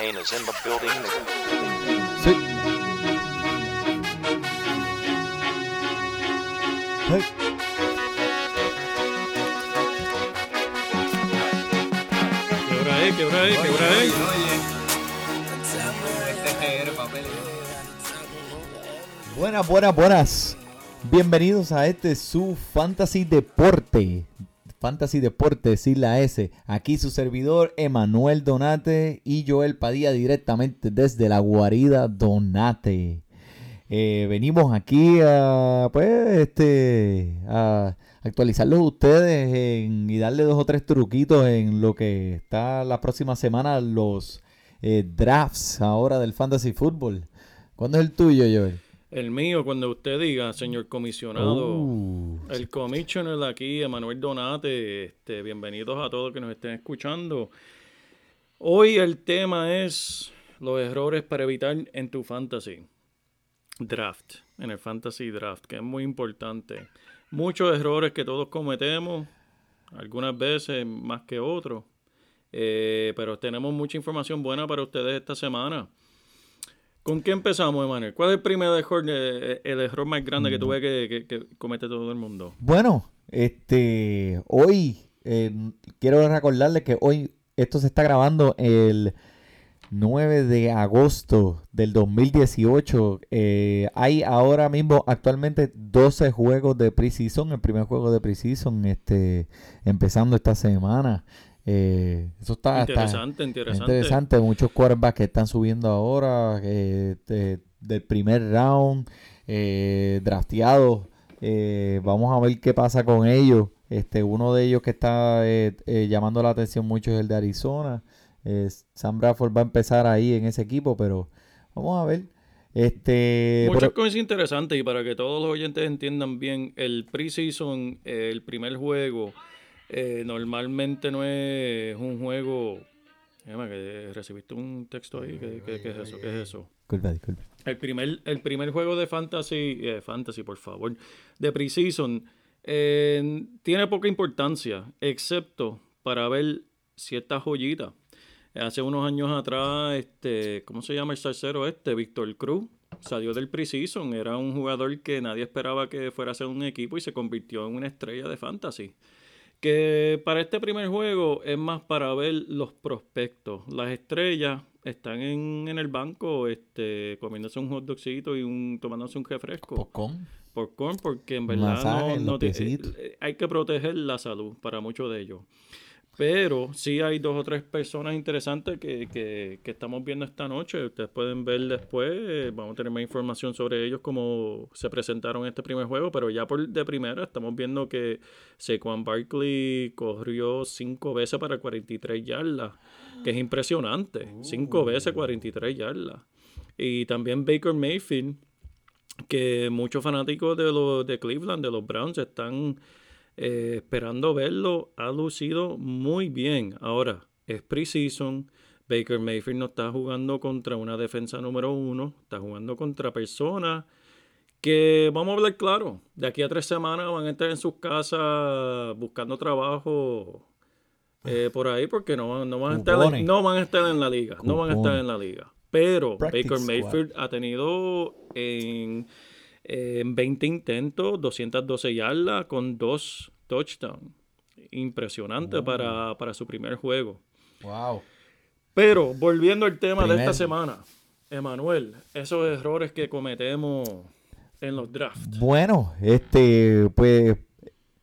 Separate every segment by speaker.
Speaker 1: Kane is in the building.
Speaker 2: Sí. Hey.
Speaker 3: ¿Qué hora es? ¿Qué hora es? ¿Qué hora es?
Speaker 2: Buenas, buenas, buenas. Bienvenidos a este su Fantasy Deporte. Fantasy Deporte, sin la S. Aquí su servidor Emanuel Donate y Joel Padilla directamente desde la guarida Donate. Eh, venimos aquí a, pues, este, a actualizarlos ustedes en- y darle dos o tres truquitos en lo que está la próxima semana, los eh, drafts ahora del Fantasy Football. ¿Cuándo es el tuyo, Joel?
Speaker 3: El mío, cuando usted diga, señor comisionado.
Speaker 2: Uh,
Speaker 3: El commissioner aquí, Emanuel Donate, este, bienvenidos a todos que nos estén escuchando. Hoy el tema es los errores para evitar en tu fantasy draft, en el fantasy draft, que es muy importante. Muchos errores que todos cometemos, algunas veces más que otros, eh, pero tenemos mucha información buena para ustedes esta semana. ¿Con qué empezamos, Emanuel? ¿Cuál es el primer error, eh, el error más grande que ves que, que- que comete todo el mundo?
Speaker 2: Bueno, este, hoy eh, quiero recordarles que hoy esto se está grabando el 9 de agosto del 2018. Eh, hay ahora mismo actualmente 12 juegos de preseason, el primer juego de preseason, este, empezando esta semana. Eh, eso está, está-
Speaker 3: Interesante, interesante.
Speaker 2: Interesante, muchos quarterbacks que están subiendo ahora eh, de- del primer round, eh, drafteados. Eh, vamos a ver qué pasa con ellos. Este, uno de ellos que está eh, eh, llamando la atención mucho es el de Arizona. Eh, Sam Bradford va a empezar ahí en ese equipo, pero vamos a ver. Este,
Speaker 3: Muchas cosas interesantes y para que todos los oyentes entiendan bien, el preseason, el primer juego, eh, normalmente no es un juego... Que recibiste un texto ahí, ¿qué, qué- qué es eso? ¿Qué es eso?
Speaker 2: disculpa, disculpa.
Speaker 3: El primer, el primer juego de fantasy, eh, fantasy, por favor, de preseason, eh, tiene poca importancia, excepto para ver ciertas joyitas. Hace unos años atrás, este, ¿cómo se llama el tercero este? Víctor Cruz salió del preseason. Era un jugador que nadie esperaba que fuera a ser un equipo y se convirtió en una estrella de fantasy. Que para este primer juego es más para ver los prospectos. Las estrellas están en, en el banco este, comiéndose un hot dogcito y un, tomándose un refresco
Speaker 2: Popcorn.
Speaker 3: popcorn porque en verdad
Speaker 2: Masaje
Speaker 3: no, no te- eh, hay que proteger la salud para muchos de ellos. Pero sí hay dos o tres personas interesantes que, que- estamos viendo esta noche. Ustedes pueden ver después. eh, Vamos a tener más información sobre ellos, cómo se presentaron en este primer juego. Pero ya por de primera estamos viendo que Saquon Barkley corrió cinco veces para 43 yardas. Que es impresionante. Cinco veces 43 yardas. Y también Baker Mayfield que muchos fanáticos de los de Cleveland, de los Browns, están eh, esperando verlo. Ha lucido muy bien. Ahora, es preseason. Baker Mayfield no está jugando contra una defensa número uno. Está jugando contra personas que, vamos a hablar claro, de aquí a tres semanas van a estar en sus casas buscando trabajo eh, por ahí porque no, no van a estar, en- no van a estar en la liga. No van a estar en la liga. Pero
Speaker 2: Practice
Speaker 3: Baker
Speaker 2: squad.
Speaker 3: Mayfield ha tenido en, en 20 intentos, 212 yardas con dos touchdowns. Impresionante para, para su primer juego.
Speaker 2: Wow.
Speaker 3: Pero volviendo al tema de esta semana, Emanuel, esos errores que cometemos en los drafts.
Speaker 2: Bueno, este, pues,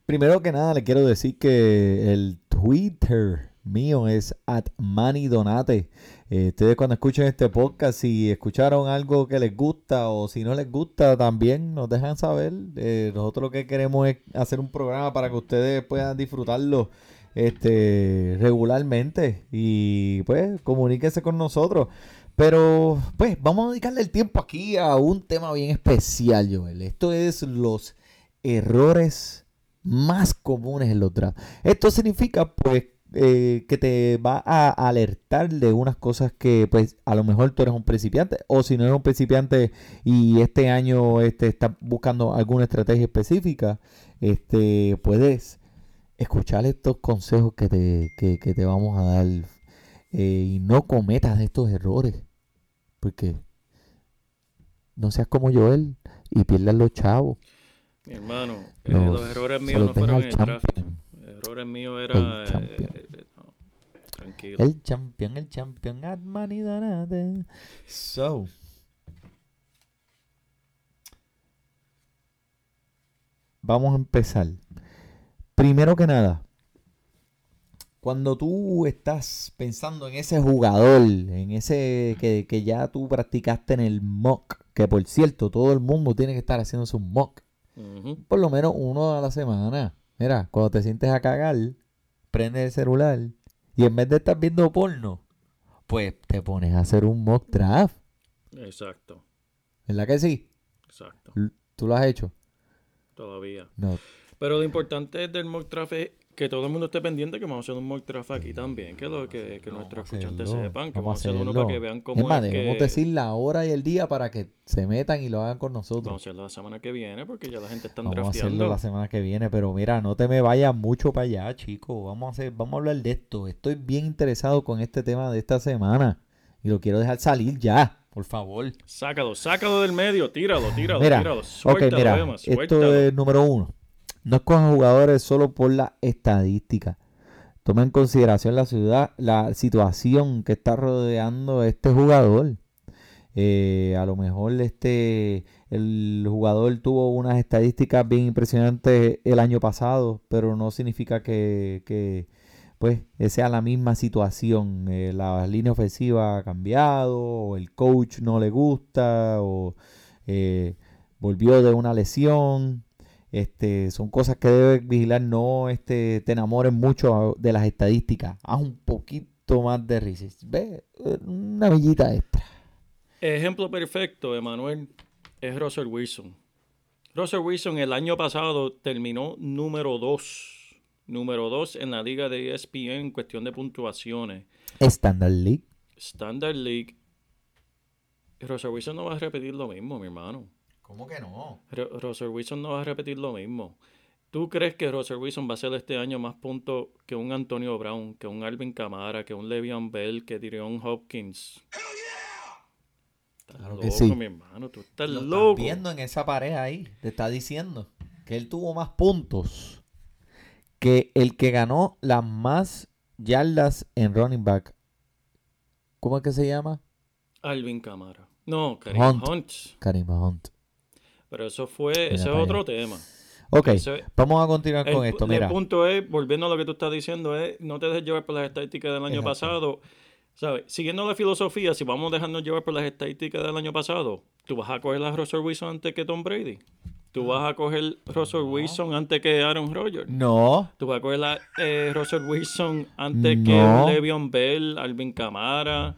Speaker 2: primero que nada le quiero decir que el Twitter mío es at manidonate. Ustedes cuando escuchen este podcast, si escucharon algo que les gusta o si no les gusta, también nos dejan saber. Eh, nosotros lo que queremos es hacer un programa para que ustedes puedan disfrutarlo este, regularmente y pues comuníquense con nosotros. Pero pues vamos a dedicarle el tiempo aquí a un tema bien especial, Joel. Esto es los errores más comunes en los drafts. Esto significa pues eh, que te va a alertar de unas cosas que pues a lo mejor tú eres un principiante o si no eres un principiante y este año este, estás buscando alguna estrategia específica, este, puedes escuchar estos consejos que te, que, que te vamos a dar eh, y no cometas estos errores. Porque no seas como Joel y pierdas los chavos.
Speaker 3: Mi hermano, eh,
Speaker 2: Los-
Speaker 3: los errores míos no fueron en el draft. Errores míos era...
Speaker 2: El champion.
Speaker 3: eh, eh, no, tranquilo.
Speaker 2: El champion, el champion. So. Vamos a empezar. Primero que nada, cuando tú estás pensando en ese jugador, en ese que, que ya tú practicaste en el mock, que por cierto, todo el mundo tiene que estar haciendo su mock, por lo menos uno a la semana. Mira, cuando te sientes a cagar, prende el celular y en vez de estar viendo porno, pues te pones a hacer un mock draft.
Speaker 3: Exacto,
Speaker 2: ¿Verdad que sí?
Speaker 3: exacto.
Speaker 2: ¿Tú lo has hecho?
Speaker 3: Todavía.
Speaker 2: No.
Speaker 3: Pero lo importante del mock draft es que todo el mundo esté pendiente que vamos a hacer un mock draft aquí también. Que lo que, que nuestros escuchantes sepan. Que
Speaker 2: vamos a
Speaker 3: hacer uno para que vean
Speaker 2: Es
Speaker 3: cómo
Speaker 2: más,
Speaker 3: es
Speaker 2: debemos
Speaker 3: que...
Speaker 2: decir la hora y el día para que se metan y lo hagan con nosotros.
Speaker 3: Vamos a hacerlo la semana que viene porque ya la gente está
Speaker 2: Vamos a hacerlo
Speaker 3: drafteando.
Speaker 2: la semana que viene, pero mira, no te me vayas mucho para allá, chico. Vamos a hacer, vamos a hablar de esto. Estoy bien interesado con este tema de esta semana y lo quiero dejar salir ya, por favor.
Speaker 3: Sácalo, sácalo del medio, tíralo, tíralo,
Speaker 2: Mira,
Speaker 3: tíralo.
Speaker 2: Ok,
Speaker 3: Suéltalo,
Speaker 2: mira, esto es número uno. No escojan jugadores solo por la estadística. Toma en consideración la ciudad, la situación que está rodeando este jugador. Eh, a lo mejor este el jugador tuvo unas estadísticas bien impresionantes el año pasado, pero no significa que, que, pues sea la misma situación. Eh, la línea ofensiva ha cambiado, o el coach no le gusta, o eh, volvió de una lesión. Este, son cosas que debes vigilar, no este, te enamores mucho de las estadísticas. Haz un poquito más de research. Ve, una millita extra.
Speaker 3: Ejemplo perfecto, Emanuel, es Russell Wilson. Russell Wilson el año pasado terminó número 2. Número 2 en la liga de ESPN en cuestión de puntuaciones.
Speaker 2: Standard League.
Speaker 3: Standard League. Russell Wilson no va a repetir lo mismo, mi hermano.
Speaker 2: ¿Cómo que no?
Speaker 3: Ru- Russell Wilson no va a repetir lo mismo. ¿Tú crees que Russell Wilson va a hacer este año más puntos que un Antonio Brown, que un Alvin Kamara, que un Le'Veon Bell, que Dirion Hopkins? Estás
Speaker 2: Claro que
Speaker 3: loco,
Speaker 2: sí.
Speaker 3: mi hermano. Tú estás
Speaker 2: Lo
Speaker 3: loco.
Speaker 2: estás viendo en esa pared ahí. Te está diciendo que él tuvo más puntos que el que ganó las más yardas en running back. ¿Cómo es que se llama?
Speaker 3: Alvin Kamara. No, Karim
Speaker 2: Hunt.
Speaker 3: Hunt.
Speaker 2: Karim Hunt.
Speaker 3: Pero eso fue, ese es otro tema.
Speaker 2: Ok, vamos a continuar
Speaker 3: el,
Speaker 2: con esto.
Speaker 3: el
Speaker 2: Mira,
Speaker 3: punto es, volviendo a lo que tú estás diciendo, es no te dejes llevar por las estadísticas del año
Speaker 2: Exacto.
Speaker 3: pasado. ¿Sabes? Siguiendo la filosofía, si vamos dejando llevar por las estadísticas del año pasado, tú vas a coger a Russell Wilson antes que Tom Brady. Tú vas a coger Russell Wilson antes que Aaron Rodgers.
Speaker 2: no,
Speaker 3: Tú vas a coger a eh, Russell Wilson antes que
Speaker 2: No.
Speaker 3: Le'Veon Bell, Alvin Kamara.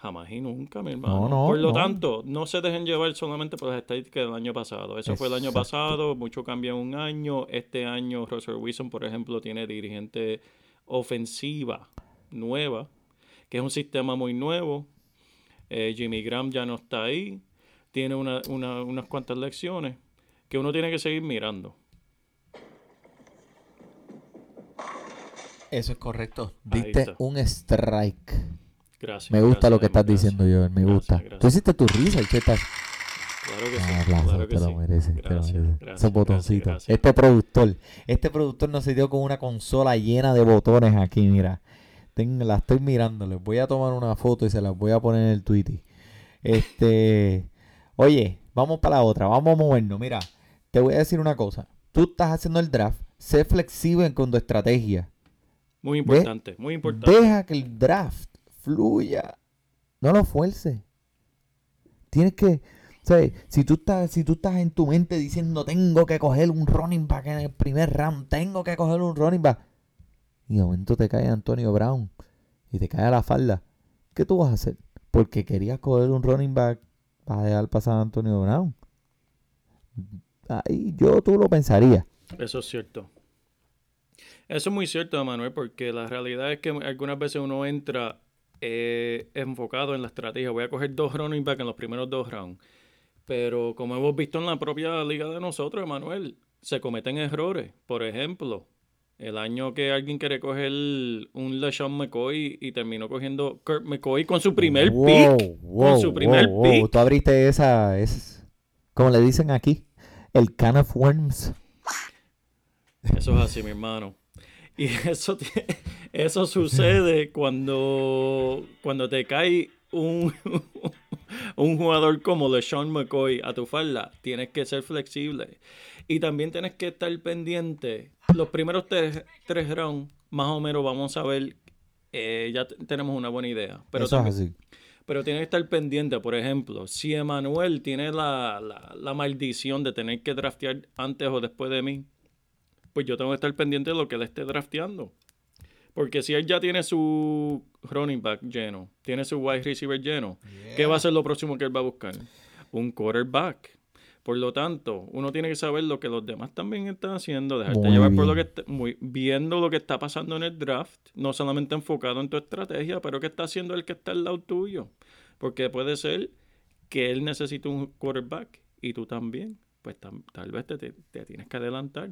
Speaker 3: Jamás y nunca, mi hermano.
Speaker 2: No, no,
Speaker 3: por lo
Speaker 2: no.
Speaker 3: tanto, no se dejen llevar solamente por las estadísticas del año pasado. Eso fue el año pasado, mucho cambia en un año. Este año Russell Wilson, por ejemplo, tiene dirigente ofensiva nueva, que es un sistema muy nuevo. Eh, Jimmy Graham ya no está ahí. Tiene una- una- unas cuantas lecciones que uno tiene que seguir mirando.
Speaker 2: eso es correcto. Diste un strike.
Speaker 3: Gracias.
Speaker 2: Me gusta
Speaker 3: gracias,
Speaker 2: lo que estás
Speaker 3: gracias.
Speaker 2: diciendo, yo. Me
Speaker 3: Gracias,
Speaker 2: gusta. Tú hiciste tu risa, chetas.
Speaker 3: Claro que sí.
Speaker 2: Ah, aplauso,
Speaker 3: claro que
Speaker 2: te lo
Speaker 3: sí.
Speaker 2: mereces, te lo mereces. Esos botoncitos. Este productor, este productor no se dio con una consola llena de botones aquí, mira. Ten- la estoy mirando, les voy a tomar una foto y se las voy a poner en el Twitter. Este, oye, vamos para la otra, vamos a movernos. Mira, te voy a decir una cosa. Tú estás haciendo el draft, sé flexible con tu estrategia.
Speaker 3: Muy importante, muy importante.
Speaker 2: Deja que el draft fluya. No lo fuerces. Tienes que, ¿sabes? Si tú estás, si tú estás en tu mente diciendo tengo que coger un running back en el primer round, tengo que coger un running back. Y de momento te cae Antonio Brown y te cae a la falda. ¿Qué tú vas a hacer? Porque querías coger un running back para dejar pasar a Antonio Brown. Ahí yo tú lo pensarías.
Speaker 3: Eso es cierto. Eso es muy cierto, Manuel, porque la realidad es que algunas veces uno entra eh, enfocado en la estrategia. Voy a coger dos running back en los primeros dos rounds. Pero como hemos visto en la propia liga de nosotros, Manuel, se cometen errores. Por ejemplo, El año que alguien quiere coger un LeSean McCoy y terminó cogiendo Kurt McCoy con su primer pick. con su primer pick.
Speaker 2: Tú abriste esa, es, como le dicen aquí, el can of worms.
Speaker 3: Eso es así, mi hermano. Y eso, eso sucede cuando, cuando te cae un, un jugador como LeSean McCoy a tu falda. Tienes que ser flexible. Y también tienes que estar pendiente. Los primeros tres, rounds, más o menos, vamos a ver. Eh, ya tenemos una buena idea. Pero
Speaker 2: Eso es así.
Speaker 3: Pero tienes que estar pendiente, por ejemplo, si Emanuel tiene la, la, maldición de tener que draftear antes o después de mí, pues yo tengo que estar pendiente de lo que él esté drafteando. Porque si él ya tiene su running back lleno, tiene su wide receiver lleno, ¿qué va a ser lo próximo que él va a buscar? Un quarterback. Por lo tanto, uno tiene que saber lo que los demás también están haciendo, dejarte llevar por lo que muy, viendo lo que está pasando en el draft, no solamente enfocado en tu estrategia, pero qué está haciendo el que está al lado tuyo. Porque puede ser que él necesite un quarterback y tú también. Pues tal vez te, tienes que adelantar.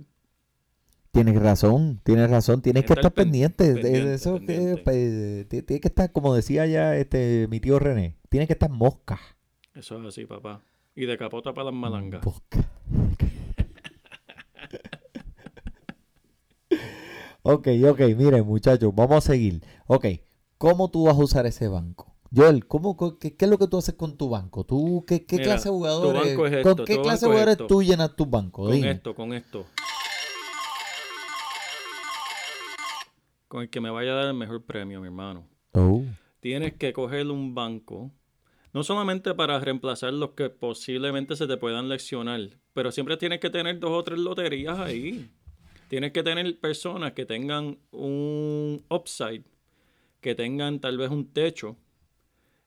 Speaker 2: Tienes razón, tienes razón, tienes que, estar pendiente, de eso. Pues, tienes que estar, como decía ya este mi tío René, tienes que estar mosca.
Speaker 3: Eso es así, papá. Y de capota para las malangas.
Speaker 2: ok, ok, miren muchachos, vamos a seguir. Ok, ¿cómo tú vas a usar ese banco? Joel, ¿cómo, qué, es lo que tú haces con tu banco? ¿Tú, ¿Qué, clase de jugadores, ¿con qué clase de jugadores tú llenas tu banco?
Speaker 3: Con esto, con esto. Con el que me vaya a dar el mejor premio, mi hermano. Oh. Tienes que coger un banco no solamente para reemplazar los que posiblemente se te puedan leccionar, pero siempre tienes que tener dos o tres loterías ahí. Tienes que tener personas que tengan un upside, que tengan tal vez un techo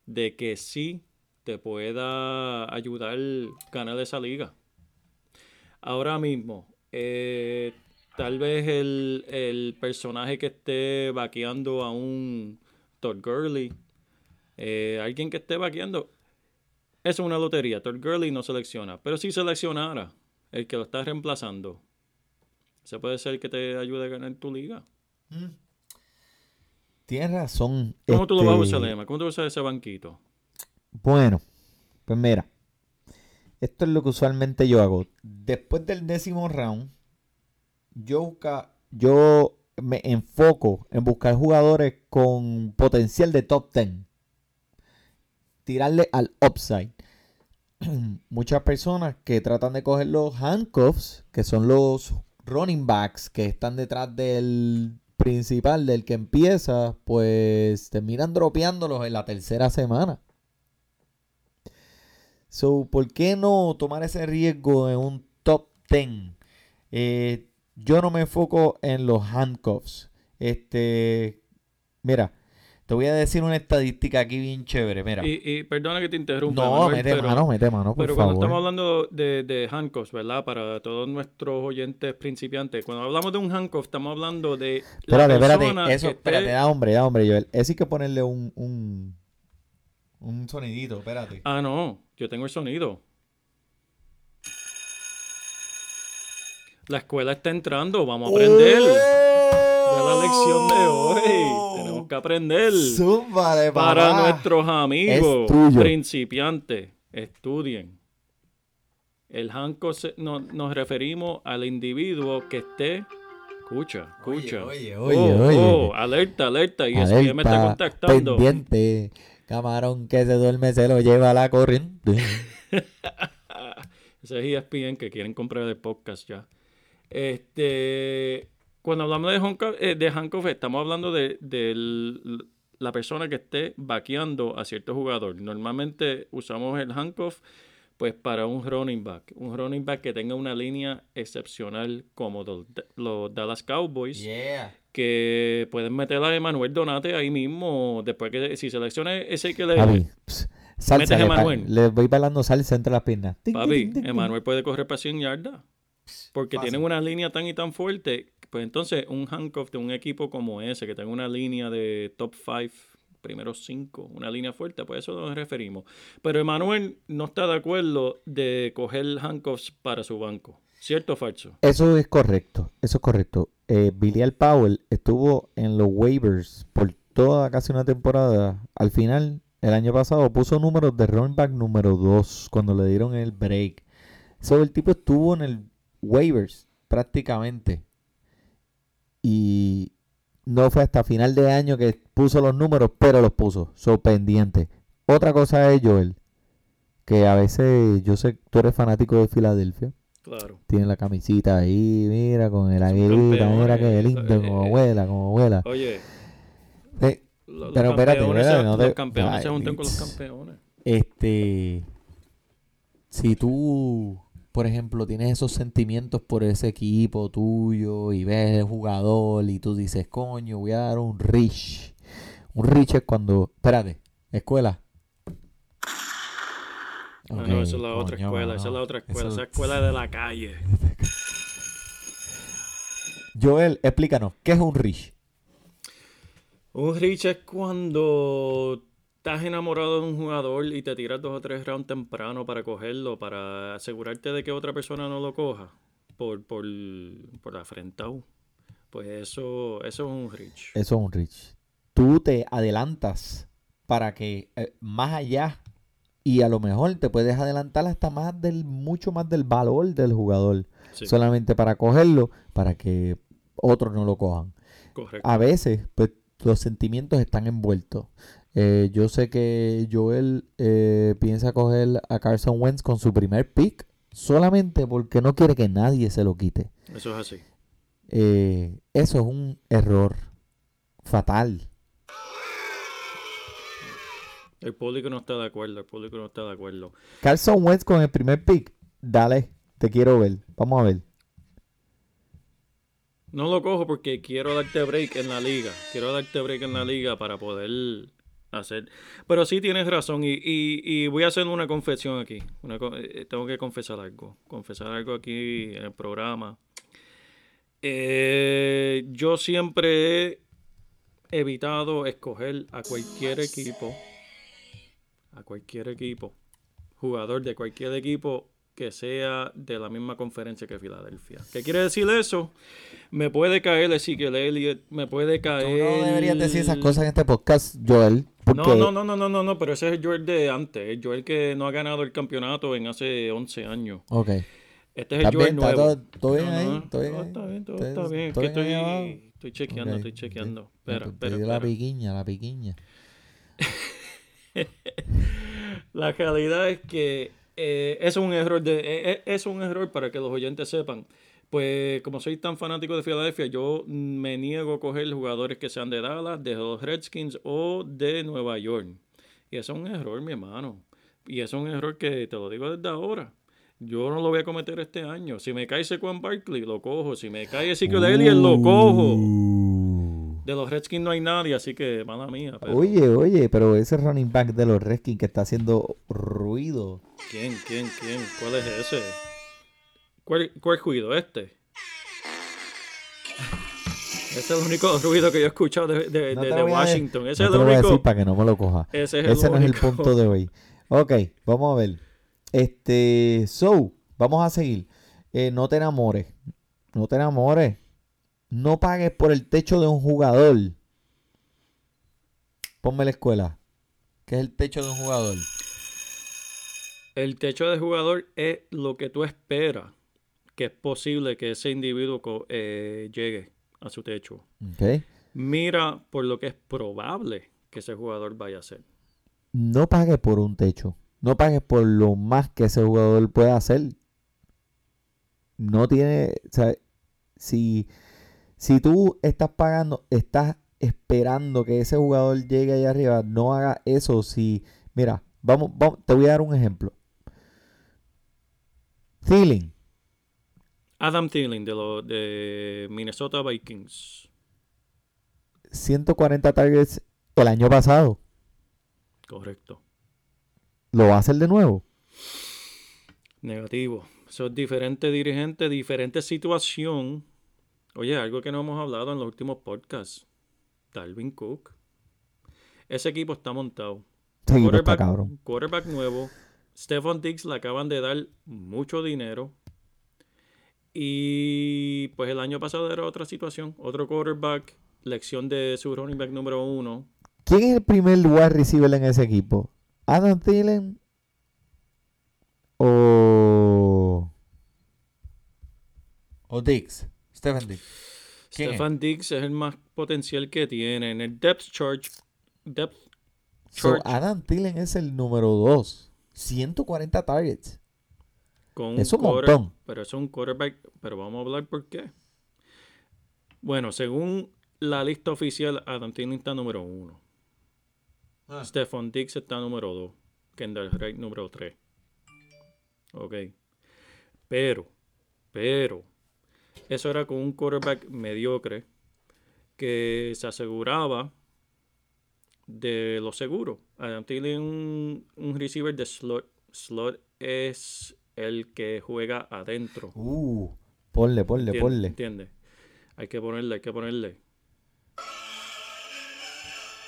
Speaker 3: de que sí te pueda ayudar a ganar esa liga. Ahora mismo, eh, tal vez el, el, personaje que esté vaqueando a un Todd Gurley eh, alguien que esté vaqueando. es una lotería. Todd Gurley no selecciona. Pero si seleccionara el que lo está reemplazando, se puede ser que te ayude a ganar tu liga. Mm.
Speaker 2: Tienes razón.
Speaker 3: ¿Cómo tú lo vas a usar, este, Lema? ¿Cómo tú vas a usar ese banquito?
Speaker 2: Bueno, pues mira. Esto es lo que usualmente yo hago. Después del décimo round, yo, yo me enfoco en buscar jugadores con potencial de top 10 tirarle al upside. Muchas personas que tratan de coger los handcuffs, que son los running backs que están detrás del principal, del que empieza, pues terminan dropeándolos en la tercera semana. So, ¿por qué no tomar ese riesgo en un top 10? Eh, yo no me enfoco en los handcuffs. Este, mira, te voy a decir una estadística aquí bien chévere, mira.
Speaker 3: Y, perdona que te interrumpa.
Speaker 2: No, mete pero, mano, mete mano, por
Speaker 3: Pero cuando estamos hablando de, de handcuffs, ¿verdad? Para todos nuestros oyentes principiantes, cuando hablamos de un handcuff, estamos hablando de
Speaker 2: espérate, espérate, eso, espérate, da hombre, da hombre, Joel. Eso hay que ponerle un, un, un sonidito, espérate.
Speaker 3: Ah, no, yo tengo el sonido. La escuela está entrando, vamos a aprender. ¡Oh! la lección de hoy que aprender. para nuestros amigos principiantes, estudien. El hanco nos referimos al individuo que esté. Escucha, escucha.
Speaker 2: Oye, oye, oh, oye.
Speaker 3: Oh, alerta, alerta. Y eso que me está contactando.
Speaker 2: Pendiente. Camarón que se duerme se lo lleva a la corriente.
Speaker 3: Ese es ESPN que quieren comprar el podcast ya. Este cuando hablamos de handcuff, eh, de estamos hablando de, la persona que esté vaqueando a cierto jugador. Normalmente usamos el handcuff pues para un running back. Un running back que tenga una línea excepcional como los, Dallas Cowboys. Que pueden meter a Emanuel Donate ahí mismo. Después que si seleccione ese que le...
Speaker 2: salsa, le, le, voy bailando salsa entre las piernas.
Speaker 3: Papi, Emanuel puede correr para 100 yardas. Porque tienen una línea tan y tan fuerte pues entonces, un handcuff de un equipo como ese, que tenga una línea de top 5, primeros 5, una línea fuerte, pues eso nos referimos. Pero Emanuel no está de acuerdo de coger handcuffs para su banco. ¿Cierto o falso?
Speaker 2: Eso es correcto, eso es correcto. Eh, Billy Al Powell estuvo en los waivers por toda casi una temporada. Al final, el año pasado, puso números de running back número 2 cuando le dieron el break. So, el tipo estuvo en el waivers prácticamente. Y no fue hasta final de año que puso los números, pero los puso. So, pendiente. Otra cosa es, Joel, que a veces yo sé que tú eres fanático de Filadelfia.
Speaker 3: Claro.
Speaker 2: Tiene la camisita ahí, mira, con el aguilita, mira qué lindo,
Speaker 3: eh,
Speaker 2: como
Speaker 3: eh.
Speaker 2: abuela, como abuela.
Speaker 3: Oye,
Speaker 2: Eh,
Speaker 3: los,
Speaker 2: Pero espérate,
Speaker 3: campeones,
Speaker 2: espérate,
Speaker 3: se,
Speaker 2: no te-
Speaker 3: los campeones
Speaker 2: Ay,
Speaker 3: se juntan con los campeones.
Speaker 2: este, si tú, por ejemplo, tienes esos sentimientos por ese equipo tuyo y ves el jugador y tú dices, coño, voy a dar un rich. Un rich es cuando, espérate, escuela.
Speaker 3: Ah,
Speaker 2: Ok,
Speaker 3: no, esa es la otra escuela, esa es la otra escuela,
Speaker 2: Eso-
Speaker 3: esa escuela de la calle.
Speaker 2: Joel, explícanos, ¿qué es un rich?
Speaker 3: Un reach es cuando estás enamorado de un jugador y te tiras dos o tres rounds temprano para cogerlo, para asegurarte de que otra persona no lo coja por, por, por afrentado. Pues eso, eso es un reach.
Speaker 2: Eso es un rich. Tú te adelantas para que eh, más allá y a lo mejor te puedes adelantar hasta más del mucho más del valor del jugador
Speaker 3: Sí,
Speaker 2: solamente para cogerlo para que otros no lo cojan.
Speaker 3: correcto.
Speaker 2: A veces pues los sentimientos están envueltos. Eh, yo sé que Joel eh, piensa coger a Carson Wentz con su primer pick solamente porque no quiere que nadie se lo quite.
Speaker 3: Eso es así.
Speaker 2: Eh, eso es un error fatal.
Speaker 3: El público no está de acuerdo, el público no está de acuerdo.
Speaker 2: Carson Wentz con el primer pick. Dale, te quiero ver. Vamos a ver.
Speaker 3: No lo cojo porque quiero darte break en la liga. Quiero darte break en la liga para poder hacer. Pero sí tienes razón y, y- y voy a hacer una confesión aquí. Una eh, tengo que confesar algo. Confesar algo aquí en el programa. Eh, yo siempre he evitado escoger a cualquier equipo. A cualquier equipo. Jugador de cualquier equipo que sea de la misma conferencia que Filadelfia. ¿Qué quiere decir eso? Me puede caer Ezekiel Elliott, me puede caer...
Speaker 2: Tú no deberías decir esas cosas en este podcast, Joel. Porque
Speaker 3: No, no, no, no, no, no, no, pero ese es el Joel de antes, el Joel que no ha ganado el campeonato en hace 11 años.
Speaker 2: Ok.
Speaker 3: Este es el
Speaker 2: ¿Estás
Speaker 3: Joel
Speaker 2: bien? ¿Está
Speaker 3: nuevo.
Speaker 2: todo, todo bien ahí?
Speaker 3: no,
Speaker 2: ¿Todo bien ahí?
Speaker 3: está bien, todo
Speaker 2: ¿Todo-
Speaker 3: está bien. Es
Speaker 2: todo
Speaker 3: que
Speaker 2: bien
Speaker 3: estoy, estoy chequeando,
Speaker 2: Ok,
Speaker 3: estoy chequeando.
Speaker 2: Ah,
Speaker 3: Espera,
Speaker 2: pues,
Speaker 3: espera,
Speaker 2: te dio la
Speaker 3: espera.
Speaker 2: piquiña, la piquiña.
Speaker 3: La realidad es que eh, es un error de eh, eh, es un error para que los oyentes sepan. Pues como soy tan fanático de Filadelfia, yo me niego a coger jugadores que sean de Dallas, de los Redskins o de Nueva York. Y eso es un error, mi hermano. Y eso es un error que te lo digo desde ahora. Yo no lo voy a cometer este año. Si me cae Saquon Barkley, lo cojo. Si me cae Ezekiel Elliott, lo cojo.
Speaker 2: Uh.
Speaker 3: De los Redskins no hay nadie, así que mala mía. pero-
Speaker 2: Oye, oye, pero ese running back de los Redskins que está haciendo ruido.
Speaker 3: ¿Quién, quién, quién? ¿Cuál es ese? ¿Cuál, cuál ruido? ¿Este? Ese es el único ruido que yo he escuchado de, de-
Speaker 2: No
Speaker 3: de- de Washington. Ese
Speaker 2: no
Speaker 3: es el
Speaker 2: lo voy a
Speaker 3: único.
Speaker 2: decir para que no me lo coja.
Speaker 3: Ese es el
Speaker 2: Ese no es el
Speaker 3: único.
Speaker 2: punto de hoy. Ok, vamos a ver. Este, so, vamos a seguir. Eh, no te enamores. No te enamores. No pagues por el techo de un jugador. Ponme la escuela. ¿Qué es el techo de un jugador?
Speaker 3: El techo de jugador es lo que tú esperas que es posible que ese individuo eh, llegue a su techo.
Speaker 2: Ok.
Speaker 3: Mira por lo que es probable que ese jugador vaya a hacer.
Speaker 2: No pagues por un techo. No pagues por lo más que ese jugador pueda hacer. No tiene. O sea, si, si tú estás pagando, estás esperando que ese jugador llegue ahí arriba, no haga eso. Si, mira, vamos, vamos, te voy a dar un ejemplo. Thielen,
Speaker 3: Adam Thielen de, los de Minnesota Vikings.
Speaker 2: 140 targets el año pasado.
Speaker 3: Correcto.
Speaker 2: ¿Lo va a hacer de nuevo?
Speaker 3: Negativo. Son diferentes dirigentes, diferente situación. Oye, algo que no hemos hablado en los últimos podcasts. Dalvin Cook. Ese equipo está montado.
Speaker 2: Sí, está
Speaker 3: Quarterback,
Speaker 2: cabrón.
Speaker 3: quarterback nuevo. Stephon Diggs le acaban de dar mucho dinero. Y pues el año pasado era otra situación, otro quarterback, lección de su running back número uno.
Speaker 2: ¿Quién es el primer wide receiver en ese equipo? ¿Adam Thielen o, o Dix? Stephen Dix. ¿Quién es?
Speaker 3: Es el más potencial que tiene. En el depth chart, depth
Speaker 2: So,
Speaker 3: chart
Speaker 2: Adam Thielen es el número 2. 140 targets.
Speaker 3: Con
Speaker 2: Es un
Speaker 3: quarter-
Speaker 2: montón.
Speaker 3: Pero es un quarterback, pero vamos a hablar por qué. Bueno, según la lista oficial, Adam Thielen está número uno.
Speaker 2: Ah.
Speaker 3: Stefan Diggs está número 2. Kendall Wright número 3. Ok. Pero, pero, eso era con un quarterback mediocre que se aseguraba de lo seguro. Adam Thielen un, un receiver de slot. Slot es el que juega adentro.
Speaker 2: Uh, ponle, ponle,
Speaker 3: ¿Entiendes?
Speaker 2: ponle.
Speaker 3: ¿Entiendes? Hay que ponerle, hay que ponerle.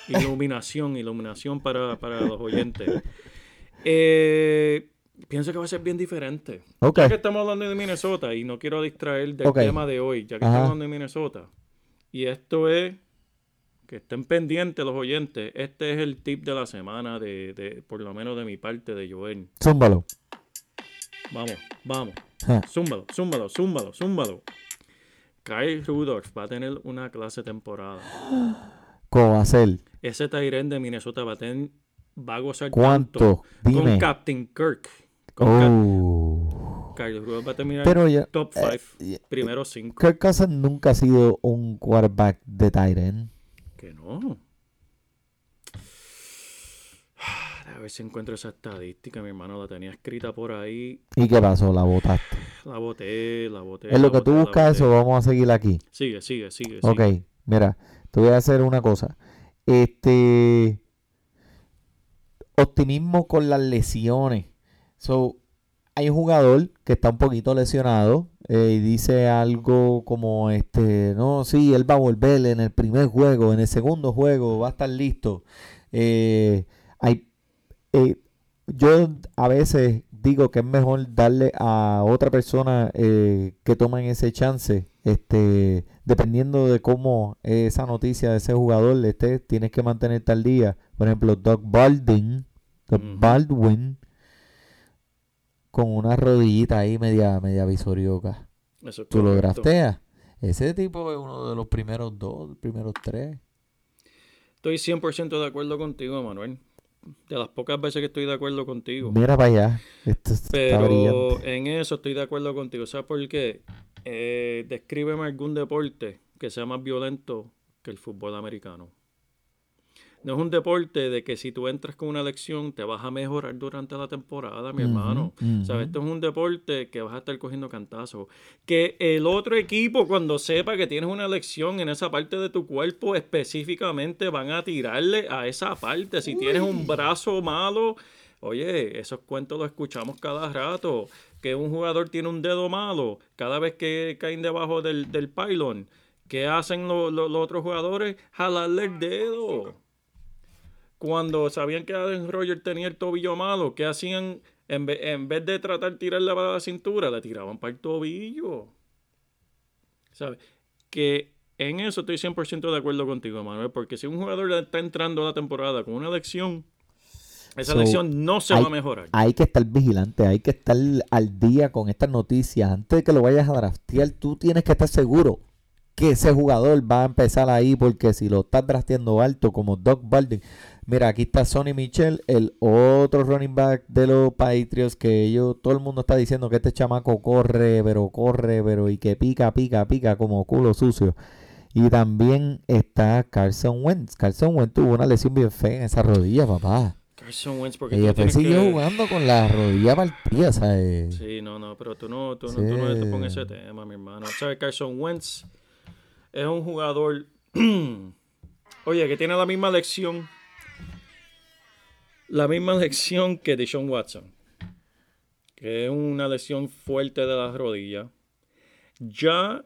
Speaker 3: Iluminación, iluminación para, para los oyentes. Eh, pienso que va a ser bien diferente.
Speaker 2: Ok.
Speaker 3: Ya que estamos hablando de Minnesota y no quiero distraer del tema de hoy, ya que
Speaker 2: Ajá.
Speaker 3: estamos hablando de Minnesota. Y esto es, que estén pendientes los oyentes, este es el tip de la semana, de, de por lo menos de mi parte, de Joel.
Speaker 2: Zúmbalo.
Speaker 3: Vamos, vamos.
Speaker 2: Ja.
Speaker 3: Zúmbalo, zúmbalo, zúmbalo, zúmbalo. Kyle Rudolph va a tener una clase temporada.
Speaker 2: ¿Cómo va a ser?
Speaker 3: Ese Tyren de Minnesota va a, tener, va a gozar
Speaker 2: ¿Cuánto?
Speaker 3: tanto con. Captain Kirk. Con
Speaker 2: Oh.
Speaker 3: Kyle Rudolph va a terminar
Speaker 2: Pero ya,
Speaker 3: top
Speaker 2: eh,
Speaker 3: 5, primero 5.
Speaker 2: Kirk Cousins nunca ha sido un quarterback de Tyren.
Speaker 3: Que no. A ver si encuentro esa estadística, mi hermano. La tenía escrita por ahí.
Speaker 2: ¿Y qué pasó? La botaste.
Speaker 3: La boté, la boté.
Speaker 2: Es lo que tú
Speaker 3: boté,
Speaker 2: buscas eso, vamos a seguir aquí.
Speaker 3: Sigue, sigue, sigue.
Speaker 2: Ok,
Speaker 3: sigue.
Speaker 2: mira, te voy a hacer una cosa. Este optimismo con las lesiones. So, hay un jugador que está un poquito lesionado eh, y dice algo como este, no, sí, él va a volver en el primer juego, en el segundo juego va a estar listo. Eh, hay, eh, yo a veces digo que es mejor darle a otra persona eh, que tomen ese chance, este, dependiendo de cómo esa noticia de ese jugador esté, tienes que mantenerte al día. Por ejemplo, Doug Baldwin, Doug. Baldwin, con una rodillita ahí media, media visorioca.
Speaker 3: Es
Speaker 2: Tú lo drafteas. Ese tipo es uno de los primeros dos, primeros tres.
Speaker 3: Estoy 100% de acuerdo contigo, Manuel. De las pocas veces que estoy de acuerdo contigo.
Speaker 2: Mira para allá. Esto está
Speaker 3: Pero
Speaker 2: brillante.
Speaker 3: en eso estoy de acuerdo contigo. ¿Sabes por qué? Eh, descríbeme algún deporte que sea más violento que el fútbol americano. No es un deporte de que si tú entras con una lección te vas a mejorar durante la temporada, mi hermano.
Speaker 2: ujú.
Speaker 3: ¿Sabes? Esto es un deporte que vas a estar cogiendo cantazos. Que el otro equipo, cuando sepa que tienes una lección en esa parte de tu cuerpo, específicamente van a tirarle a esa parte. Si tienes un brazo malo, oye, esos cuentos los escuchamos cada rato. Que un jugador tiene un dedo malo, cada vez que caen debajo del, del pylon, ¿qué hacen lo- lo- los otros jugadores? Jalarle el dedo cuando sabían que Adam Roger tenía el tobillo malo, ¿qué hacían? En vez, en vez de tratar de tirarle para la cintura, le tiraban para el tobillo. ¿Sabes? Que en eso estoy 100% de acuerdo contigo, Manuel, porque si un jugador está entrando a la temporada con una lección, esa
Speaker 2: So,
Speaker 3: lección no se
Speaker 2: hay-
Speaker 3: va a mejorar.
Speaker 2: Hay que estar vigilante, hay que estar al día con estas noticias. Antes de que lo vayas a draftear, tú tienes que estar seguro que ese jugador va a empezar ahí, porque si lo estás drafteando alto, como Doug Baldwin. Mira, aquí está Sonny Michel, el otro running back de los Patriots, que ellos, todo el mundo está diciendo que este chamaco corre, pero corre, pero y que pica, pica, pica como culo sucio. Y también está Carson Wentz. Carson Wentz tuvo una lesión bien fea en esa rodilla, papá.
Speaker 3: Carson Wentz, porque
Speaker 2: Y después siguió
Speaker 3: que-
Speaker 2: jugando con la rodilla partida, ¿sabes?
Speaker 3: Sí, no, no, pero tú no, tú no, tú no te pongas
Speaker 2: Sí.
Speaker 3: ese tema, mi hermano. ¿Sabes? Carson Wentz es un jugador, oye, que tiene la misma lección, la misma lección que Deshaun Watson, que es una lesión fuerte de las rodillas. Ya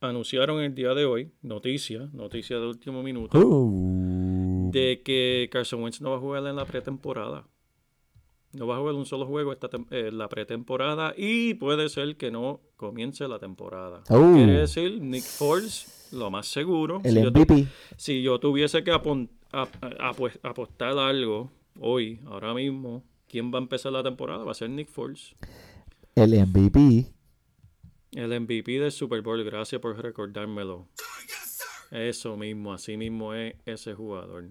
Speaker 3: anunciaron el día de hoy, noticia, noticia de último minuto,
Speaker 2: Uh,
Speaker 3: de que Carson Wentz no va a jugar en la pretemporada. No va a jugar un solo juego esta eh, la pretemporada y puede ser que no comience la temporada.
Speaker 2: Uh.
Speaker 3: Quiere decir, Nick Foles, lo más seguro.
Speaker 2: El
Speaker 3: si, yo si tuviese que apon- a- a- apues- apostar algo hoy, ahora mismo, ¿quién va a empezar la temporada? Va a ser Nick Foles.
Speaker 2: El MVP.
Speaker 3: El MVP del Super Bowl, gracias por recordármelo. Eso mismo, así mismo es ese jugador.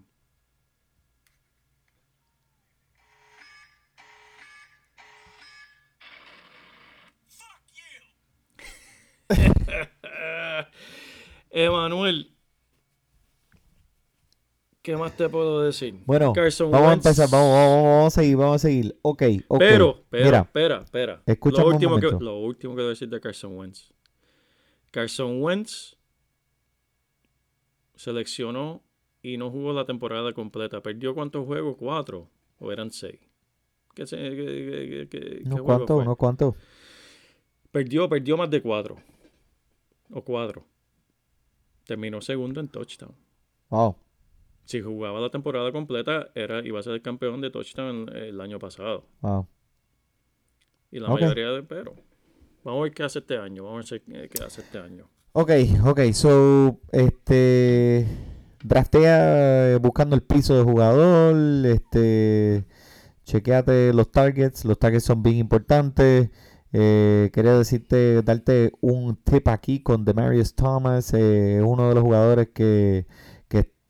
Speaker 3: Emanuel, ¿qué más te puedo decir?
Speaker 2: Bueno,
Speaker 3: Carson
Speaker 2: vamos a
Speaker 3: Wentz.
Speaker 2: empezar. Vamos, vamos, vamos a seguir, vamos a seguir. Ok, ok.
Speaker 3: Pero, pero,
Speaker 2: Mira,
Speaker 3: espera, espera.
Speaker 2: escúchame
Speaker 3: lo
Speaker 2: un
Speaker 3: último, que,
Speaker 2: momento.
Speaker 3: lo último que voy a decir de Carson Wentz. Carson Wentz seleccionó y no jugó la temporada completa. ¿Perdió cuántos juegos? ¿Cuatro? ¿O eran seis? ¿Qué, qué- qué- qué- qué
Speaker 2: ¿unos
Speaker 3: juego
Speaker 2: cuantos?
Speaker 3: fue?
Speaker 2: ¿Unos cuantos?
Speaker 3: Perdió, perdió más de cuatro. O cuatro. Terminó segundo en touchdown.
Speaker 2: Wow.
Speaker 3: Si jugaba la temporada completa, era, iba a ser el campeón de touchdown el, el año pasado.
Speaker 2: Wow.
Speaker 3: Y la mayoría de pero. Vamos a ver qué hace este año. Vamos a ver qué qué hace este año.
Speaker 2: Ok, ok, so, este, draftea eh, buscando el piso de jugador, este, chequeate los targets, los targets son bien importantes, eh, quería decirte, darte un tip aquí con Demarius Thomas, eh, uno de los jugadores que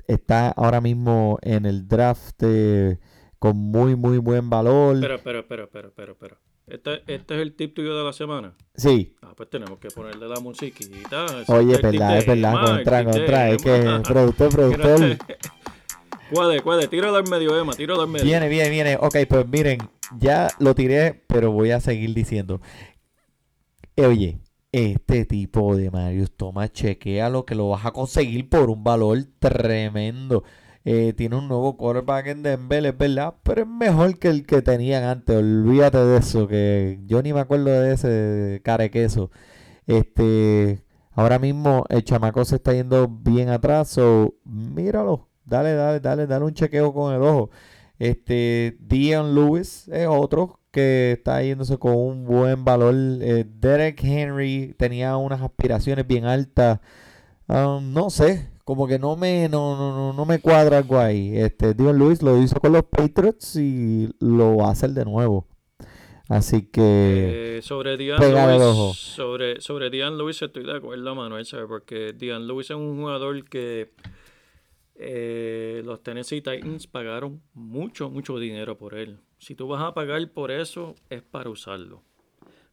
Speaker 2: está ahora mismo en el draft eh, con muy, muy buen valor.
Speaker 3: Espera, espera, espera, espera, espera, espera. Este, este es el tip tuyo de la semana.
Speaker 2: Sí,
Speaker 3: Ah, pues tenemos que ponerle la musiquita.
Speaker 2: Oye,
Speaker 3: es
Speaker 2: verdad, es verdad, contra, contra, es que productor, productor.
Speaker 3: Cuade, cuade, tíralo al medio, Emma, tíralo al medio.
Speaker 2: Viene, viene, viene. Ok, pues miren, ya lo tiré, pero voy a seguir diciendo. Eh, Oye, este tipo de Marius Thomas, chequea lo que lo vas a conseguir por un valor tremendo. Eh, tiene un nuevo quarterback en Denver, es verdad, pero es mejor que el que tenían antes. Olvídate de eso, que yo ni me acuerdo de ese care queso. Este, ahora mismo el chamaco se está yendo bien atrás, so, míralo, dale, dale, dale, dale un chequeo con el ojo. Este, Dion Lewis es otro que está yéndose con un buen valor. Eh, Derek Henry tenía unas aspiraciones bien altas. Ah, no sé, como que no me, no, no, no, no me cuadra algo ahí. Este, Dion Lewis lo hizo con los Patriots y lo va a hacer de nuevo. Así que,
Speaker 3: Eh, sobre
Speaker 2: el
Speaker 3: Lewis, sobre, sobre Dian Lewis estoy de acuerdo, Manuel, ¿sabes? Porque Dian Lewis es un jugador que eh, los Tennessee Titans pagaron mucho, mucho dinero por él. Si tú vas a pagar por eso, es para usarlo.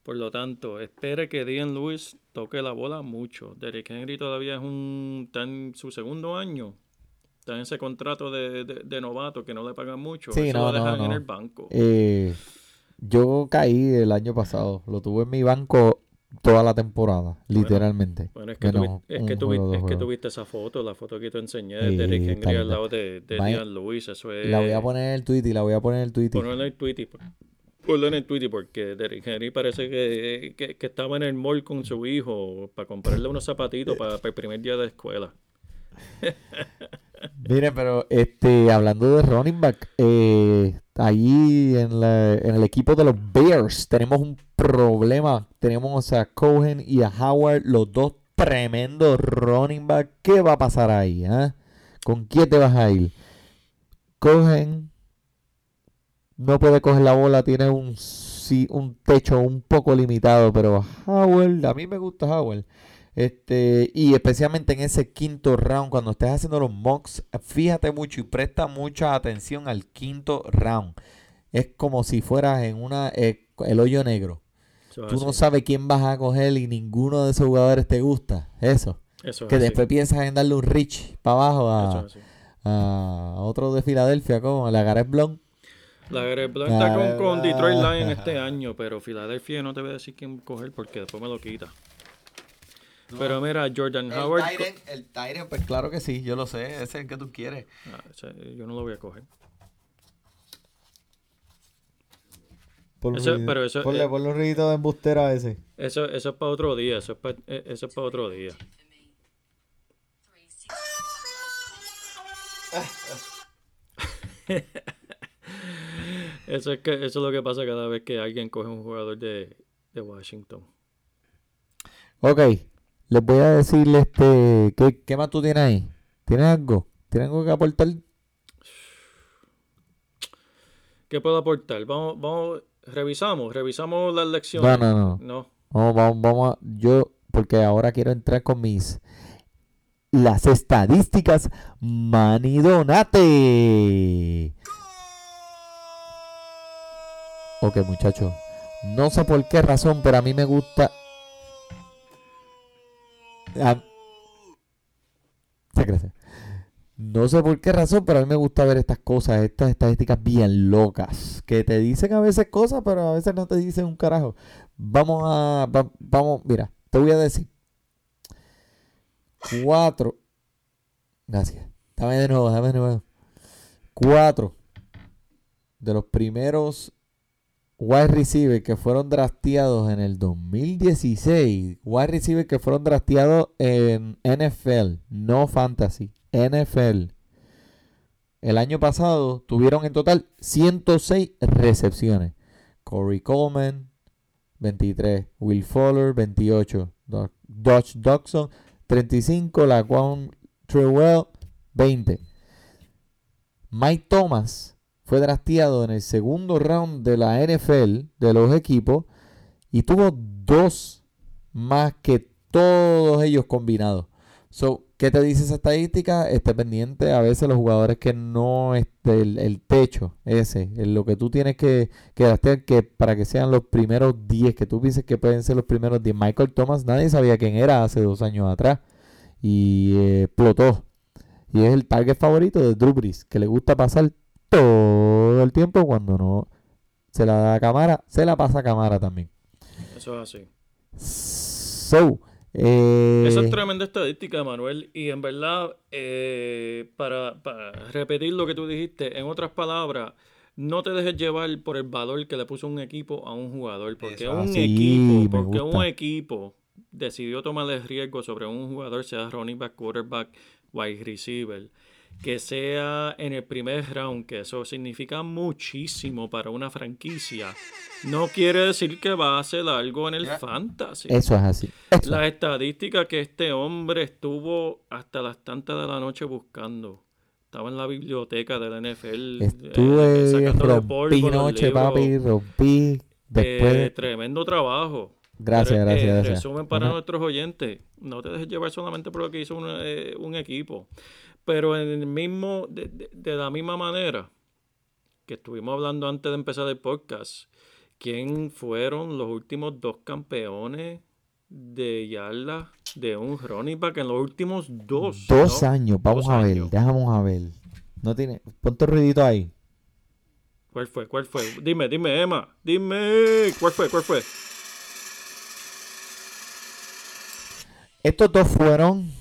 Speaker 3: Por lo tanto, espere que Dian Lewis toque la bola mucho. Derrick Henry todavía es un, está en su segundo año. Está en ese contrato de, de- de novato que no le pagan mucho.
Speaker 2: Sí,
Speaker 3: Eso
Speaker 2: no,
Speaker 3: lo dejan
Speaker 2: no,
Speaker 3: en el banco.
Speaker 2: eh, yo caí el año pasado. Lo tuve en mi banco toda la temporada, literalmente.
Speaker 3: Bueno, es que, tuvi- es, que, tuvi- es tuviste esa foto, la foto que te enseñé de Derrick Henry al lado de, de Dian Lewis. Eso es.
Speaker 2: La voy a poner en el tweet y la voy a poner en el tweet.
Speaker 3: Ponlo en el Twitter. Ponlo en el Twitter porque Derrick Henry parece que, que, que estaba en el mall con su hijo para comprarle unos zapatitos para, para el primer día de escuela.
Speaker 2: Mire, pero este, hablando de running back, eh, ahí en, la- en el equipo de los Bears tenemos un problema. Tenemos a Cohen y a Howard, los dos tremendos running back. ¿Qué va a pasar ahí? ah? ¿Con quién te vas a ir? Cohen no puede coger la bola, tiene un, sí, un techo un poco limitado, pero Howard, a mí me gusta Howard. Este, y especialmente en ese quinto round, cuando estés haciendo los mocks, fíjate mucho y presta mucha atención al quinto round. Es como si fueras en una eh, el hoyo negro.
Speaker 3: Eso es
Speaker 2: Tú no
Speaker 3: así.
Speaker 2: sabes quién vas a coger y ninguno de esos jugadores te gusta. Eso.
Speaker 3: Eso es
Speaker 2: Que
Speaker 3: así.
Speaker 2: después piensas en darle un reach para abajo a,
Speaker 3: es
Speaker 2: a otro de Filadelfia, como la Gareth Blond.
Speaker 3: La Gareth está con, con. Detroit Lions este año, pero Filadelfia no te voy a decir quién coger porque después me lo quita. Pero mira, Jordan Howard. co-
Speaker 2: el Tyrant, pues claro que sí, yo lo sé, ese es el que tú quieres.
Speaker 3: Ah, ese yo no lo voy a coger.
Speaker 2: Por
Speaker 3: Eso- pero eso-
Speaker 2: ponle,
Speaker 3: eh,
Speaker 2: ponle un ruidito de embustera a ese.
Speaker 3: Eso, eso es para otro día. Eso es para, eh, eso es para otro día. Eso es, que, eso es lo que pasa cada vez que alguien coge un jugador de, de Washington.
Speaker 2: Ok, les voy a decir este, ¿qué, ¿qué más tú tienes ahí? ¿Tienes algo? ¿Tienes algo que aportar?
Speaker 3: ¿Qué puedo aportar? Vamos, vamos, revisamos, revisamos las lecciones.
Speaker 2: No, no, no.
Speaker 3: No.
Speaker 2: Vamos, vamos, vamos a, yo, porque ahora quiero entrar con mis, las estadísticas Manny Donate. Ok, muchachos, no sé por qué razón, pero a mí me gusta... Ah, se crece. No sé por qué razón, pero a mí me gusta ver estas cosas, estas estadísticas bien locas, que te dicen a veces cosas, pero a veces no te dicen un carajo. Vamos a, va- vamos, mira, te voy a decir. Cuatro. Gracias. Dame de nuevo, dame de nuevo. Cuatro de los primeros wide receivers que fueron drafteados en el 2016. Wide receivers que fueron drafteados en NFL, no fantasy. NFL. El año pasado tuvieron en total 106 recepciones. Corey Coleman, 23. Will Fuller, 28. Do- Dodge Dodson, 35. Laquan Trewell, 20. Mike Thomas fue drafteado en el segundo round de la NFL de los equipos y tuvo dos más que todos ellos combinados. So, ¿Qué te dice esa estadística? Esté pendiente a veces los jugadores que no este, el, el techo ese, en lo que tú tienes que, que que para que sean los primeros 10, que tú pienses que pueden ser los primeros 10. Michael Thomas, nadie sabía quién era hace dos años atrás y eh, explotó. Y es el target favorito de Drew Brees, que le gusta pasar todo el tiempo cuando no se la da a cámara, se la pasa a cámara también.
Speaker 3: Eso es así.
Speaker 2: So, eh,
Speaker 3: Esa es tremenda estadística, Manuel. Y en verdad, eh, para, para repetir lo que tú dijiste, en otras palabras, no te dejes llevar por el valor que le puso un equipo a un jugador. Porque
Speaker 2: Eso
Speaker 3: un
Speaker 2: así,
Speaker 3: equipo, porque un equipo decidió tomar el riesgo sobre un jugador, sea running back, quarterback, wide receiver, que sea en el primer round, que eso significa muchísimo para una franquicia. No quiere decir que va a hacer algo en el fantasy.
Speaker 2: Eso es así. Eso
Speaker 3: Las estadísticas que este hombre estuvo hasta las tantas de la noche buscando. Estaba en la biblioteca de la NFL. eh,
Speaker 2: Estuve,
Speaker 3: sacándole
Speaker 2: rompí
Speaker 3: polvo
Speaker 2: noche,
Speaker 3: libros.
Speaker 2: papi, rompí. Después,
Speaker 3: Eh, tremendo trabajo.
Speaker 2: Gracias,
Speaker 3: Pero,
Speaker 2: gracias,
Speaker 3: eh,
Speaker 2: gracias.
Speaker 3: Resumen para
Speaker 2: Ajá.
Speaker 3: nuestros oyentes. No te dejes llevar solamente por lo que hizo un, eh, un equipo. Pero en el mismo, de, de- de la misma manera que estuvimos hablando antes de empezar el podcast, ¿quién fueron los últimos dos campeones de yardas de un running back en los últimos dos?
Speaker 2: Dos
Speaker 3: ¿no?
Speaker 2: años, vamos
Speaker 3: Dos
Speaker 2: a ver,
Speaker 3: años.
Speaker 2: vamos a ver. No tiene, ponte ruidito ahí.
Speaker 3: ¿Cuál fue? ¿Cuál fue? Dime, dime, Emma. Dime. ¿Cuál fue? ¿Cuál fue?
Speaker 2: Estos dos fueron.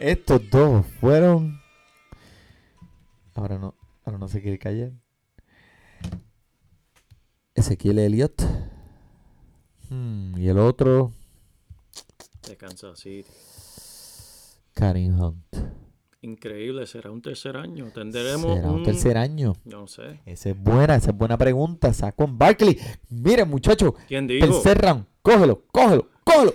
Speaker 2: Estos dos fueron. Ahora no, ahora no se quiere callar. Ezequiel Elliott. Hmm, y el otro,
Speaker 3: De Kansas City.
Speaker 2: Karim Hunt.
Speaker 3: Increíble. ¿Será un tercer año? Tendremos
Speaker 2: ¿Será un tercer año?
Speaker 3: No sé.
Speaker 2: Esa es buena, esa es buena pregunta. Saquon Barkley. Miren, muchachos,
Speaker 3: ¿Quién dijo?
Speaker 2: tercer round. Cógelo, cógelo, cógelo.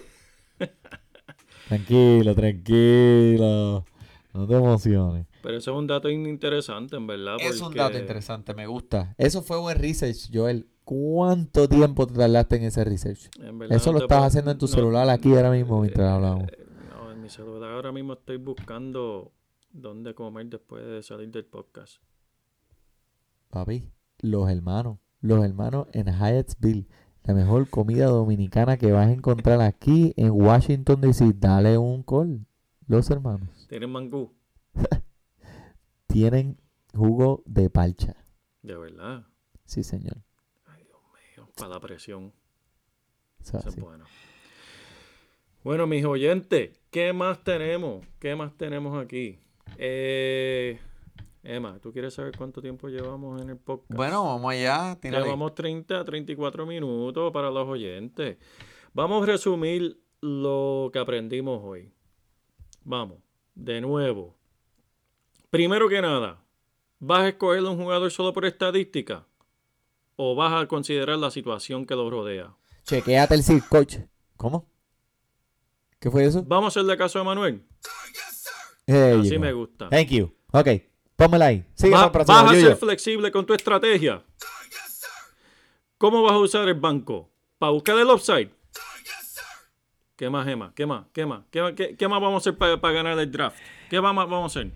Speaker 2: tranquilo, tranquilo. No te emociones.
Speaker 3: Pero eso es un dato interesante, en verdad.
Speaker 2: Es un dato interesante, me gusta. Eso fue buen research, Joel. ¿Cuánto tiempo te tardaste en ese research?
Speaker 3: en verdad
Speaker 2: Eso
Speaker 3: no
Speaker 2: lo estás
Speaker 3: puedo-
Speaker 2: haciendo en tu
Speaker 3: no-
Speaker 2: celular aquí ahora mismo mientras
Speaker 3: eh,
Speaker 2: hablamos.
Speaker 3: No, en mi celular ahora mismo estoy buscando dónde comer después de salir del podcast.
Speaker 2: Papi, los hermanos. Los hermanos en Hyattsville. La mejor comida dominicana que vas a encontrar aquí en Washington DC. Dale un call. Los hermanos.
Speaker 3: ¿Tienen mangú?
Speaker 2: Tienen jugo de palcha.
Speaker 3: De verdad.
Speaker 2: Sí, señor.
Speaker 3: Ay, Dios mío. Para la presión.
Speaker 2: Eso es
Speaker 3: bueno. Bueno, mis oyentes, ¿qué más tenemos? ¿Qué más tenemos aquí? Eh, Emma, ¿tú quieres saber cuánto tiempo llevamos en el podcast?
Speaker 2: Bueno, vamos allá. tírale.
Speaker 3: Llevamos 30 a 34 minutos para los oyentes. Vamos a resumir lo que aprendimos hoy. Vamos, de nuevo. Primero que nada, ¿vas a escoger un jugador solo por estadística? ¿O vas a considerar la situación que lo rodea?
Speaker 2: Chequéate el coach. ¿Cómo? ¿Qué fue eso?
Speaker 3: Vamos a hacerle caso a Manuel. Así me gusta.
Speaker 2: Thank you. Ok, pónmela ahí. Sigue
Speaker 3: Va-
Speaker 2: para
Speaker 3: ¿Vas a
Speaker 2: Yuyo.
Speaker 3: ser flexible con tu estrategia? ¿Cómo vas a usar el banco? ¿Para buscar el upside? ¿Qué más, Emma? ¿Qué más? ¿Qué más? ¿Qué, qué- qué más vamos a hacer para, para ganar el draft? ¿Qué más vamos a hacer?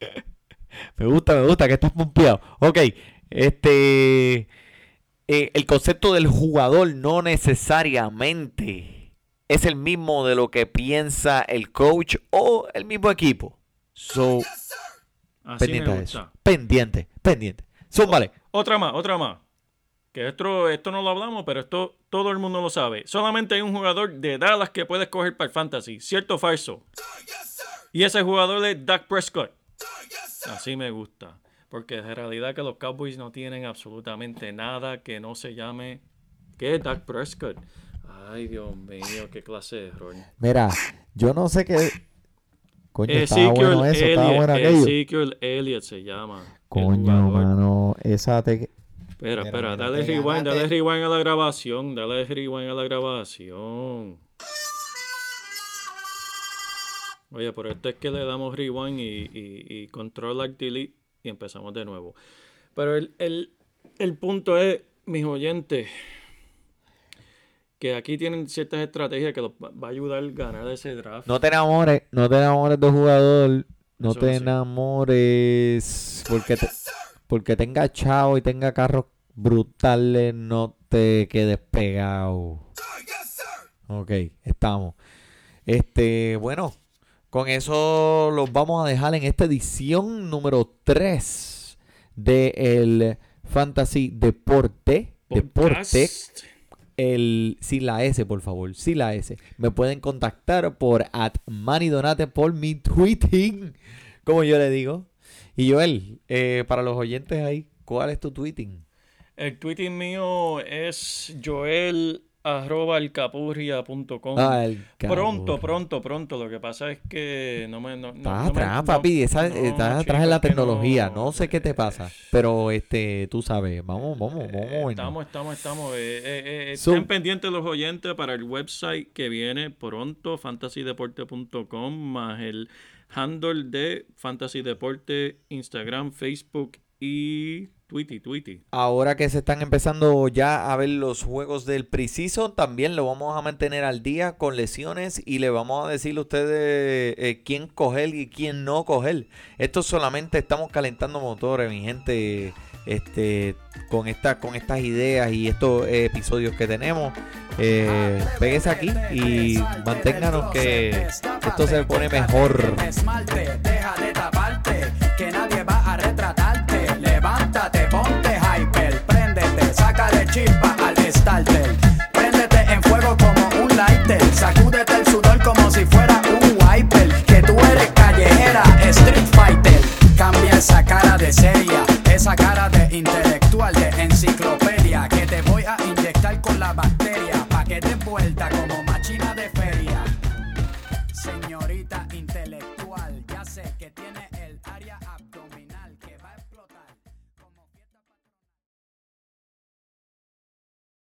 Speaker 2: Me gusta, me gusta que estás pompeado. Ok, este. eh, el concepto del jugador no necesariamente es el mismo de lo que piensa el coach o el mismo equipo. So,
Speaker 3: Así
Speaker 2: pendiente
Speaker 3: me
Speaker 2: eso. Pendiente, pendiente. Zúmbale.
Speaker 3: Otra más, otra más. Que esto, esto no lo hablamos, pero esto todo el mundo lo sabe. Solamente hay un jugador de Dallas que puede escoger para el fantasy. ¿Cierto o falso? Y ese jugador es Dak Prescott. Así me gusta. Porque en realidad que los Cowboys no tienen absolutamente nada que no se llame... ¿Qué es Dak Prescott? Ay, Dios mío, qué clase de error.
Speaker 2: Mira, yo no sé qué. Coño, estaba
Speaker 3: Ezekiel
Speaker 2: bueno eso, estaba
Speaker 3: Elliott,
Speaker 2: bueno aquello.
Speaker 3: Se llama.
Speaker 2: Coño, mano, esa te.
Speaker 3: Espera, espera, dale
Speaker 2: te
Speaker 3: rewind, dale rewind a la grabación, dale rewind a la grabación. Oye, pero esto es que le damos rewind y, y, y control alt delete y empezamos de nuevo. Pero el, el, el punto es, mis oyentes, que aquí tienen ciertas estrategias que los va a ayudar a ganar ese draft.
Speaker 2: No te enamores, no te enamores de jugador. No
Speaker 3: Eso
Speaker 2: te enamores. Porque, te- porque tenga chavo y tenga carros brutales, no te quedes pegado. Ok, estamos. Este, bueno, con eso los vamos a dejar en esta edición número 3 de el Fantasy Deporte. Deporte
Speaker 3: Podcast.
Speaker 2: El sin la S, por favor, sin la S. Me pueden contactar por at Manidonate por mi tweeting, como yo le digo. Y Joel, eh, para los oyentes ahí, ¿cuál es tu tweeting?
Speaker 3: El tweeting mío es joel arroba alcapurria.com.
Speaker 2: Ah,
Speaker 3: Pronto, pronto, pronto. Lo que pasa es que no me. No,
Speaker 2: Estás
Speaker 3: no
Speaker 2: atrás,
Speaker 3: no-
Speaker 2: papi. Esa, estás atrás en la tecnología. No, sé qué te pasa. Pero este, tú sabes. Vamos, vamos, vamos.
Speaker 3: Eh. Estamos, estamos, estamos. eh, eh, eh,
Speaker 2: So-
Speaker 3: estén pendientes los oyentes para el website que viene pronto, fantasydeporte.com, más el handle de Fantasy Deporte, Instagram, Facebook y Tweety, Tweety.
Speaker 2: Ahora que se están empezando ya a ver los juegos del preciso, también lo vamos a mantener al día con lesiones y le vamos a decirle a ustedes eh, quién coger y quién no coger. Esto solamente estamos calentando motores, mi gente, este, con, esta, con estas ideas y estos eh, episodios que tenemos. Eh, aquí y manténganos que esto se pone mejor.
Speaker 1: Si fuera un wiper. Que tú eres callejera, street fighter. Cambia esa cara de seria, esa cara de